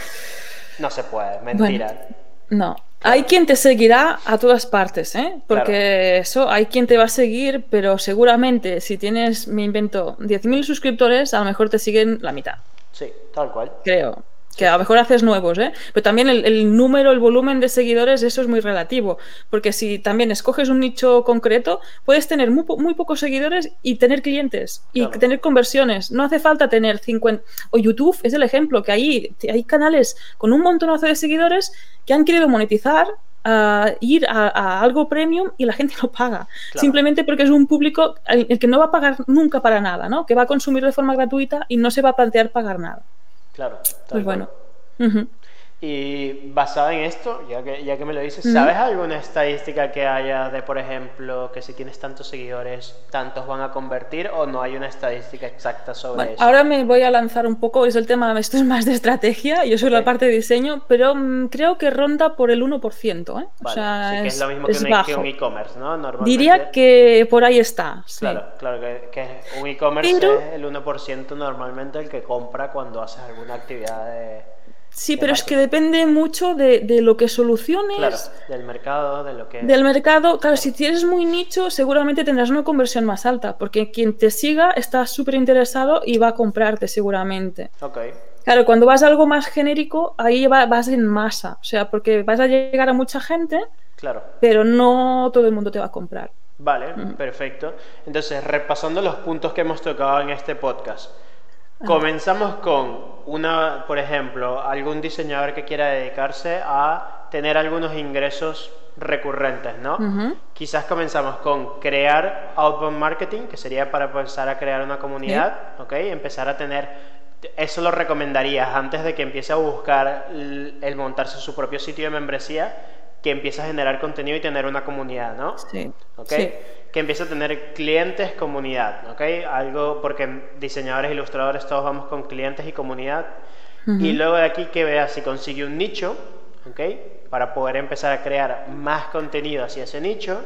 no se puede, mentira. No. Hay quien te seguirá a todas partes, ¿eh? Porque eso, hay quien te va a seguir, pero seguramente si tienes, me invento, 10.000 suscriptores, a lo mejor te siguen la mitad, Sí, tal cual. creo. Que a lo mejor haces nuevos, ¿eh? Pero también el, el número, el volumen de seguidores, eso es muy relativo. Porque si también escoges un nicho concreto, puedes tener muy, po- muy pocos seguidores y tener clientes y Claro. tener conversiones. No hace falta tener 50. O YouTube es el ejemplo, que ahí hay canales con un montonazo de seguidores que han querido monetizar a ir a, algo premium y la gente <laughs> lo paga. Simplemente porque es un público el, que no va a pagar nunca para nada, ¿no? Que va a consumir de forma gratuita y no se va a plantear pagar nada. Claro. Pues bueno. Y basada en esto, ya que, ya que me lo dices, ¿sabes alguna estadística que haya de, por ejemplo, que si tienes tantos seguidores, tantos van a convertir o no hay una estadística exacta sobre eso? Ahora me voy a lanzar un poco, es el tema, esto es más de estrategia, yo soy la parte de diseño, pero mm, creo que ronda por el 1%. ¿eh? o sea, que es, lo mismo que, un e-commerce, ¿no? Normalmente... Diría que por ahí está. Claro, claro, que, un e-commerce es el 1% normalmente el que compra cuando haces alguna actividad de Sí, pero es que depende mucho de, lo que soluciones. Claro, del mercado, de lo que. Del mercado, claro, si tienes muy nicho, seguramente tendrás una conversión más alta, porque quien te siga está súper interesado y va a comprarte seguramente. Ok. Claro, cuando vas a algo más genérico, ahí vas en masa, o sea, porque vas a llegar a mucha gente, claro. pero no todo el mundo te va a comprar. Vale, perfecto. Entonces, repasando los puntos que hemos tocado en este podcast. Comenzamos con una, por ejemplo, algún diseñador que quiera dedicarse a tener algunos ingresos recurrentes, ¿no? Quizás comenzamos con crear outbound marketing, que sería para empezar a crear una comunidad, ¿ok? Empezar a tener, eso lo recomendarías antes de que empiece a buscar el, montarse su propio sitio de membresía, que empiece a generar contenido y tener una comunidad, ¿no? Sí. ¿Ok? Que empiece a tener clientes, comunidad, ¿ok? Algo, porque diseñadores, ilustradores, todos vamos con clientes y comunidad. Y luego de aquí que vea si consigue un nicho, ¿ok? Para poder empezar a crear más contenido hacia ese nicho.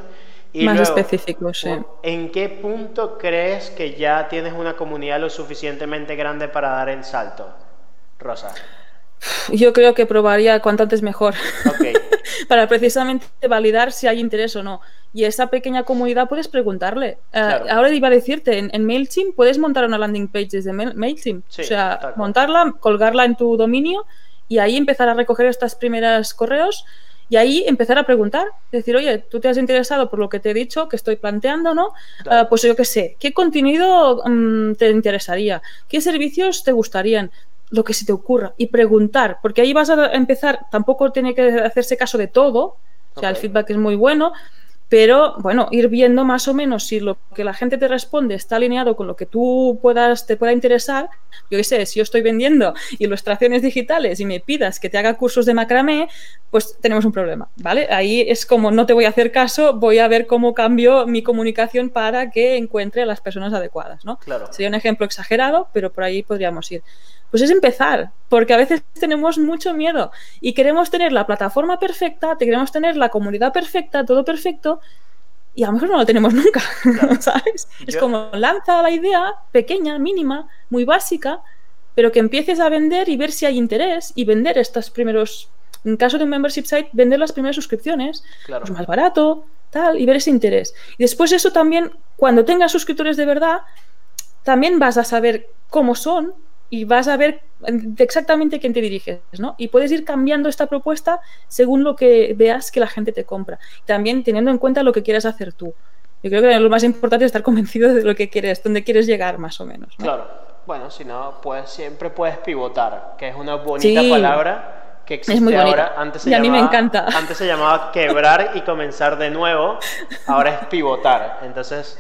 Y más específico, sí. ¿En qué punto crees que ya tienes una comunidad lo suficientemente grande para dar el salto, Rosa? Yo creo que probaría cuanto antes mejor. Okay. <laughs> <laughs> para precisamente validar si hay interés o no. Y esa pequeña comunidad puedes preguntarle. Eh, ahora iba a decirte, en, MailChimp puedes montar una landing page desde MailChimp. o sea, montarla, colgarla en tu dominio y ahí empezar a recoger estas primeras correos y ahí empezar a preguntar, decir, oye, tú te has interesado por lo que te he dicho, que estoy planteando, ¿no? Ah, pues yo qué sé, ¿qué contenido mm, te interesaría? ¿Qué servicios te gustarían? Lo que se te ocurra y preguntar, porque ahí vas a empezar, tampoco tiene que hacerse caso de todo, o sea, el feedback es muy bueno, pero bueno, ir viendo más o menos si lo que la gente te responde está alineado con lo que tú puedas, te pueda interesar. Yo qué sé, si yo estoy vendiendo ilustraciones digitales y me pidas que te haga cursos de macramé, pues tenemos un problema, ¿vale? Ahí es como no te voy a hacer caso, voy a ver cómo cambio mi comunicación para que encuentre a las personas adecuadas, ¿no? Claro. Sería un ejemplo exagerado, pero por ahí podríamos ir. Pues es empezar, porque a veces tenemos mucho miedo y queremos tener la plataforma perfecta, queremos tener la comunidad perfecta, todo perfecto, y a lo mejor no lo tenemos nunca, <laughs> ¿sabes? Es como lanza la idea pequeña, mínima, muy básica, pero que empieces a vender y ver si hay interés y vender estos primeros, en caso de un membership site, vender las primeras suscripciones, pues más barato, tal, y ver ese interés. Y después eso también, cuando tengas suscriptores de verdad, también vas a saber cómo son, y vas a ver exactamente quién te diriges, ¿no? Y puedes ir cambiando esta propuesta según lo que veas que la gente te compra. También teniendo en cuenta lo que quieras hacer tú. Yo creo que lo más importante es estar convencido de lo que quieres, dónde quieres llegar más o menos. Claro. Bueno, si no, pues siempre puedes pivotar, que es una bonita palabra que existe muy ahora. Antes se y a mí me encanta. Antes se llamaba quebrar y comenzar de nuevo. Ahora es pivotar. Entonces,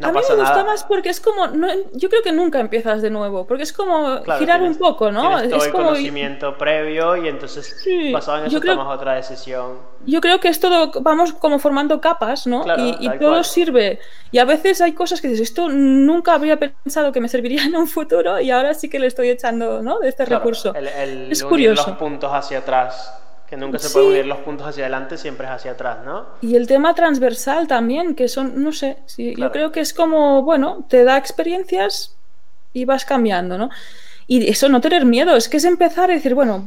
a mí me gusta más porque es como, no, yo creo que nunca empiezas de nuevo, porque es como girar un poco, ¿no? es el conocimiento previo y entonces basado en eso tomas otra decisión. Yo creo que es todo, vamos como formando capas, ¿no? y, todo sirve. Y a veces hay cosas que dices, esto nunca habría pensado que me serviría en un futuro y ahora sí que le estoy echando, ¿no? De este recurso. es curioso. los puntos hacia atrás que nunca se puede unir los puntos hacia adelante, siempre es hacia atrás, ¿no? Y el tema transversal también, que son, no sé, yo creo que es como, bueno, te da experiencias y vas cambiando, ¿no? Y eso, no tener miedo, es que es empezar a decir, bueno,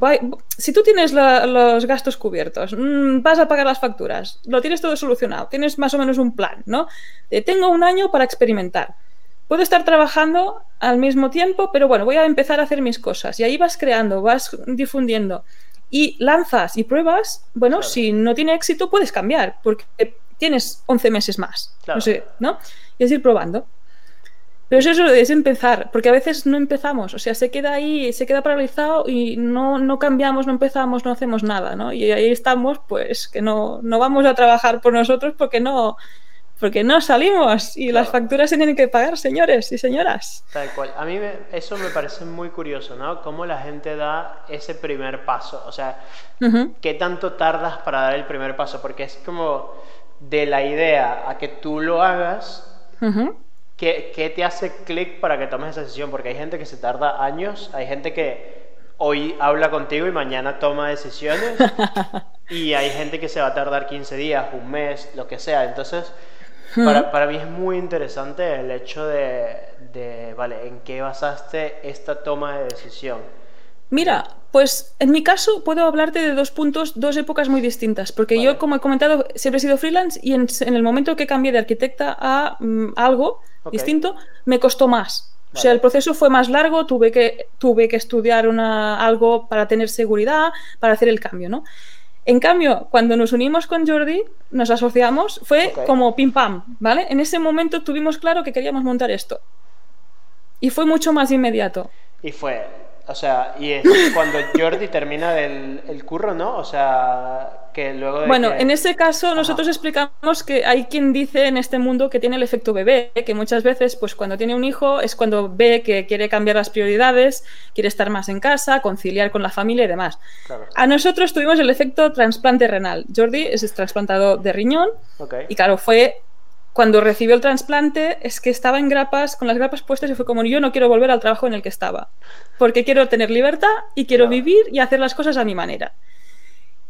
si tú tienes los gastos cubiertos, mm, vas a pagar las facturas, lo tienes todo solucionado, tienes más o menos un plan, ¿no? tengo un año para experimentar. Puedo estar trabajando al mismo tiempo, pero bueno, voy a empezar a hacer mis cosas. Y ahí vas creando, vas difundiendo y lanzas y pruebas, bueno, si no tiene éxito puedes cambiar, porque tienes 11 meses más. No sé, ¿no? Y es ir probando. Pero eso es empezar, porque a veces no empezamos, o sea, se queda ahí, se queda paralizado y no, no cambiamos, no empezamos, no hacemos nada, ¿no? Y ahí estamos, pues que no, no vamos a trabajar por nosotros porque no, porque no salimos y las facturas se tienen que pagar, señores y señoras. Tal cual. A mí eso me parece muy curioso, ¿no? Cómo la gente da ese primer paso. O sea, ¿qué tanto tardas para dar el primer paso? Porque es como de la idea a que tú lo hagas, ¿qué, te hace clic para que tomes esa decisión? Porque hay gente que se tarda años, hay gente que hoy habla contigo y mañana toma decisiones. <laughs> y hay gente que se va a tardar 15 días, un mes, lo que sea. Entonces, para, para, mí es muy interesante el hecho de, de, vale, ¿en qué basaste esta toma de decisión? Mira, pues en mi caso puedo hablarte de dos puntos, dos épocas muy distintas, porque yo, como he comentado, siempre he sido freelance y en, el momento que cambié de arquitecta a mm, algo distinto, me costó más. O sea, el proceso fue más largo, tuve que, tuve que estudiar una, algo para tener seguridad, para hacer el cambio, ¿no? En cambio, cuando nos unimos con Jordi, nos asociamos, fue como pim pam, ¿vale? En ese momento tuvimos claro que queríamos montar esto. Y fue mucho más inmediato. Y fue, o sea, y es cuando Jordi termina del el curro, ¿no? O sea, que luego... bueno, en ese caso nosotros explicamos que hay quien dice en este mundo que tiene el efecto bebé, que muchas veces, pues cuando tiene un hijo es cuando ve que quiere cambiar las prioridades, quiere estar más en casa, conciliar con la familia y demás. A nosotros tuvimos el efecto trasplante renal. Jordi es trasplantado de riñón y claro, fue cuando recibió el trasplante es que estaba en grapas, con las grapas puestas y fue como yo no quiero volver al trabajo en el que estaba, porque quiero tener libertad y quiero vivir y hacer las cosas a mi manera.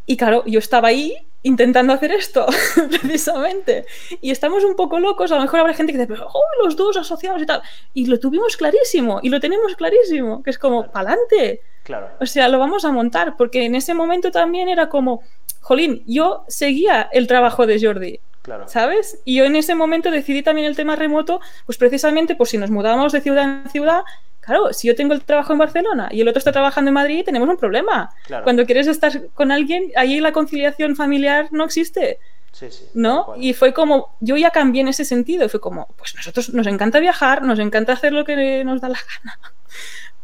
Y claro, yo estaba ahí intentando hacer esto, <laughs> precisamente. Y estamos un poco locos, a lo mejor habrá gente que dice, pero oh, los dos asociados y tal. Y lo tuvimos clarísimo, y lo tenemos clarísimo, que es como, pa'lante. Claro. O sea, lo vamos a montar, porque en ese momento también era como, jolín, yo seguía el trabajo de Jordi. ¿Sabes? Y yo en ese momento decidí también el tema remoto, pues precisamente, pues si nos mudamos de ciudad en ciudad, claro, si yo tengo el trabajo en Barcelona y el otro está trabajando en Madrid, tenemos un problema. Cuando quieres estar con alguien, ahí la conciliación familiar no existe. Sí, sí, ¿No? Y fue como, yo ya cambié en ese sentido, fue como, pues nosotros nos encanta viajar, nos encanta hacer lo que nos da la gana. <laughs>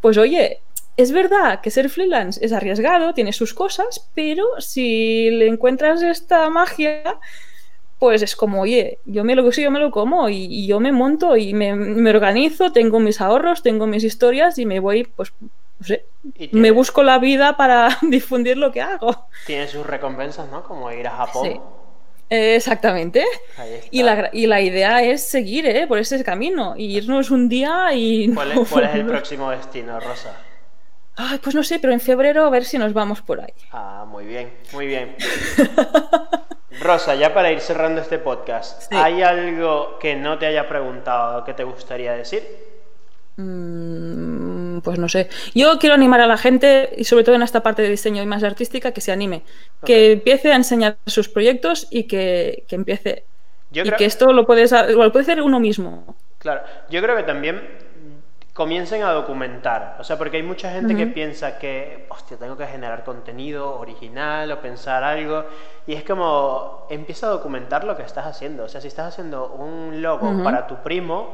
Pues oye, es verdad que ser freelance es arriesgado, tiene sus cosas, pero si le encuentras esta magia, pues es como, oye, yo me lo yo me lo como y, yo me monto y me, organizo, tengo mis ahorros, tengo mis historias y me voy, pues, no sé, me busco la vida para <laughs> difundir lo que hago. Tiene sus recompensas, ¿no? Como ir a Japón. Sí. exactamente. Y la, y la, idea es seguir ¿eh? por ese camino y irnos un día y... <laughs> ¿Cuál es, ¿Cuál es el próximo destino, Rosa? Ay, pues no sé, pero en febrero a ver si nos vamos por ahí. Ah, muy bien, muy bien. <laughs> Rosa, ya para ir cerrando este podcast, ¿hay algo que no te haya preguntado que te gustaría decir? Mm, pues no sé. Yo quiero animar a la gente, y sobre todo en esta parte de diseño y más artística, que se anime, que empiece a enseñar sus proyectos y que, empiece. y que esto lo, puedes, lo puede hacer uno mismo. Claro, yo creo que también comiencen a documentar. O sea, porque hay mucha gente que piensa que, hostia, tengo que generar contenido original o pensar algo. Y es como, empieza a documentar lo que estás haciendo. O sea, si estás haciendo un logo para tu primo,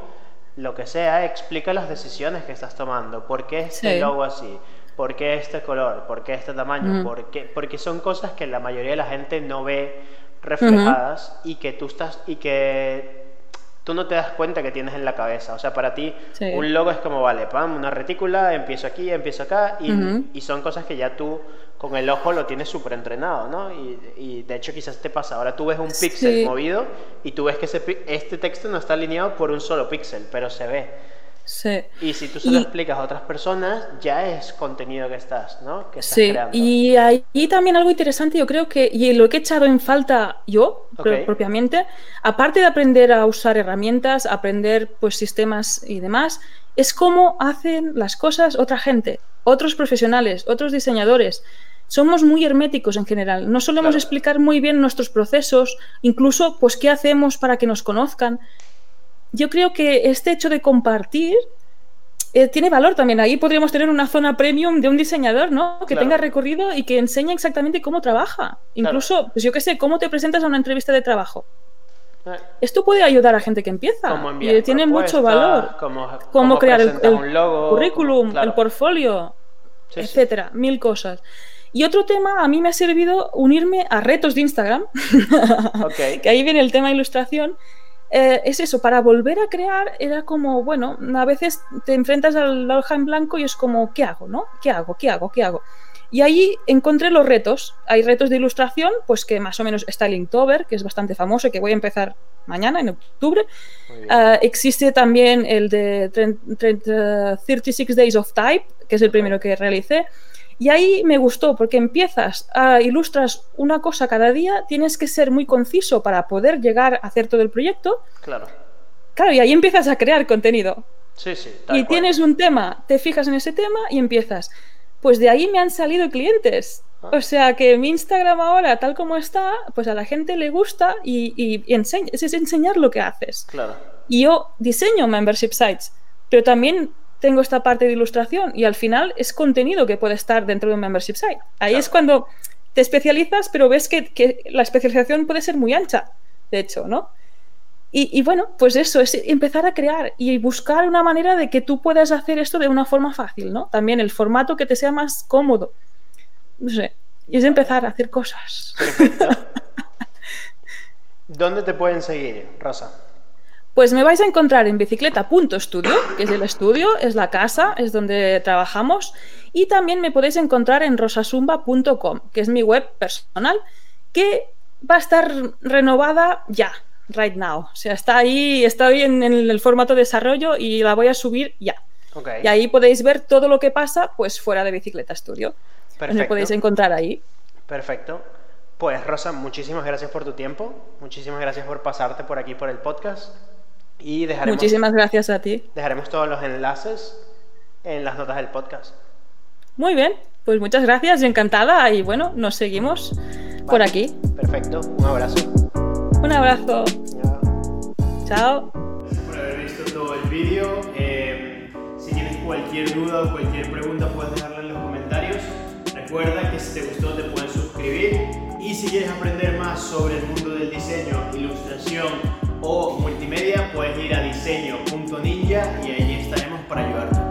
lo que sea, explica las decisiones que estás tomando. ¿Por qué este logo así? ¿Por qué este color? ¿Por qué este tamaño? ¿Por qué? Porque son cosas que la mayoría de la gente no ve reflejadas y que tú estás y que tú no te das cuenta que tienes en la cabeza. O sea, para ti un logo es como, vale, pam, una retícula, empiezo aquí, empiezo acá, y, y son cosas que ya tú con el ojo lo tienes súper entrenado, ¿no? Y, y, de hecho quizás te pasa, ahora tú ves un píxel movido y tú ves que este texto no está alineado por un solo píxel, pero se ve. Sí. Y si tú se lo explicas a otras personas, ya es contenido que estás, ¿no? Que estás sí, y ahí también algo interesante, yo creo que, y lo que he echado en falta yo, propiamente, aparte de aprender a usar herramientas, aprender pues sistemas y demás, es cómo hacen las cosas otra gente, otros profesionales, otros diseñadores. Somos muy herméticos en general, no solemos explicar muy bien nuestros procesos, incluso pues qué hacemos para que nos conozcan yo creo que este hecho de compartir eh, tiene valor también. Ahí podríamos tener una zona premium de un diseñador, ¿no? Que tenga recorrido y que enseñe exactamente cómo trabaja. Incluso, pues yo qué sé, cómo te presentas a una entrevista de trabajo. Eh. Esto puede ayudar a gente que empieza y tiene mucho valor. Cómo, Cómo, cómo crear el, logo, currículum, el portfolio, Sí, sí. etcétera, mil cosas. Y otro tema, a mí me ha servido unirme a retos de Instagram, <laughs> que ahí viene el tema ilustración. Eh, es eso, para volver a crear era como, bueno, a veces te enfrentas al la hoja en blanco y es como, ¿qué hago? ¿No? ¿Qué hago? ¿Qué hago? ¿Qué hago? Y ahí encontré los retos. Hay retos de ilustración, pues que más o menos está el Inktober, que es bastante famoso, que voy a empezar mañana, en octubre. Ah, existe también el de 30 30, 36 Days of Type, que es el primero que realicé. Y ahí me gustó porque empiezas a ilustras una cosa cada día, tienes que ser muy conciso para poder llegar a hacer todo el proyecto. Claro. Claro, y ahí empiezas a crear contenido. Sí, sí. tal y cual. tienes un tema, te fijas en ese tema y empiezas. Pues de ahí me han salido clientes. Ah. O sea que mi Instagram ahora, tal como está, pues a la gente le gusta y, y- es enseñar lo que haces. Claro. Y yo diseño membership sites, pero también tengo esta parte de ilustración y al final es contenido que puede estar dentro de un membership site. Ahí Claro. es cuando te especializas, pero ves que, que la especialización puede ser muy ancha, de hecho, ¿no? Y, y bueno, pues eso, es empezar a crear y buscar una manera de que tú puedas hacer esto de una forma fácil, ¿no? También el formato que te sea más cómodo. No sé. Y es empezar a hacer cosas. Perfecto. <laughs> ¿Dónde te pueden seguir, Rosa? Pues me vais a encontrar en bicicleta.studio, que es el estudio, es la casa, es donde trabajamos. Y también me podéis encontrar en rosasumba.com, que es mi web personal, que va a estar renovada ya, right now. O sea, está ahí, está ahí en, en el formato de desarrollo y la voy a subir ya. Ok. Y ahí podéis ver todo lo que pasa, pues fuera de Bicicleta Studio. Me Perfecto. podéis encontrar ahí. Perfecto. Pues Rosa, muchísimas gracias por tu tiempo. Muchísimas gracias por pasarte por aquí por el podcast. Y dejaremos, Muchísimas gracias a ti. dejaremos todos los enlaces en las notas del podcast. Muy bien, pues muchas gracias, encantada. Y bueno, nos seguimos por aquí. Perfecto. Un abrazo. Un abrazo. Ya. Chao. Gracias por haber visto todo el vídeo. Eh, si tienes cualquier duda o cualquier pregunta, puedes dejarla en los comentarios. Recuerda que si te gustó, te puedes suscribir. Y si quieres aprender más sobre el mundo del diseño, ilustración o multimedia, puedes ir a diseño.ninja y ahí estaremos para ayudarte.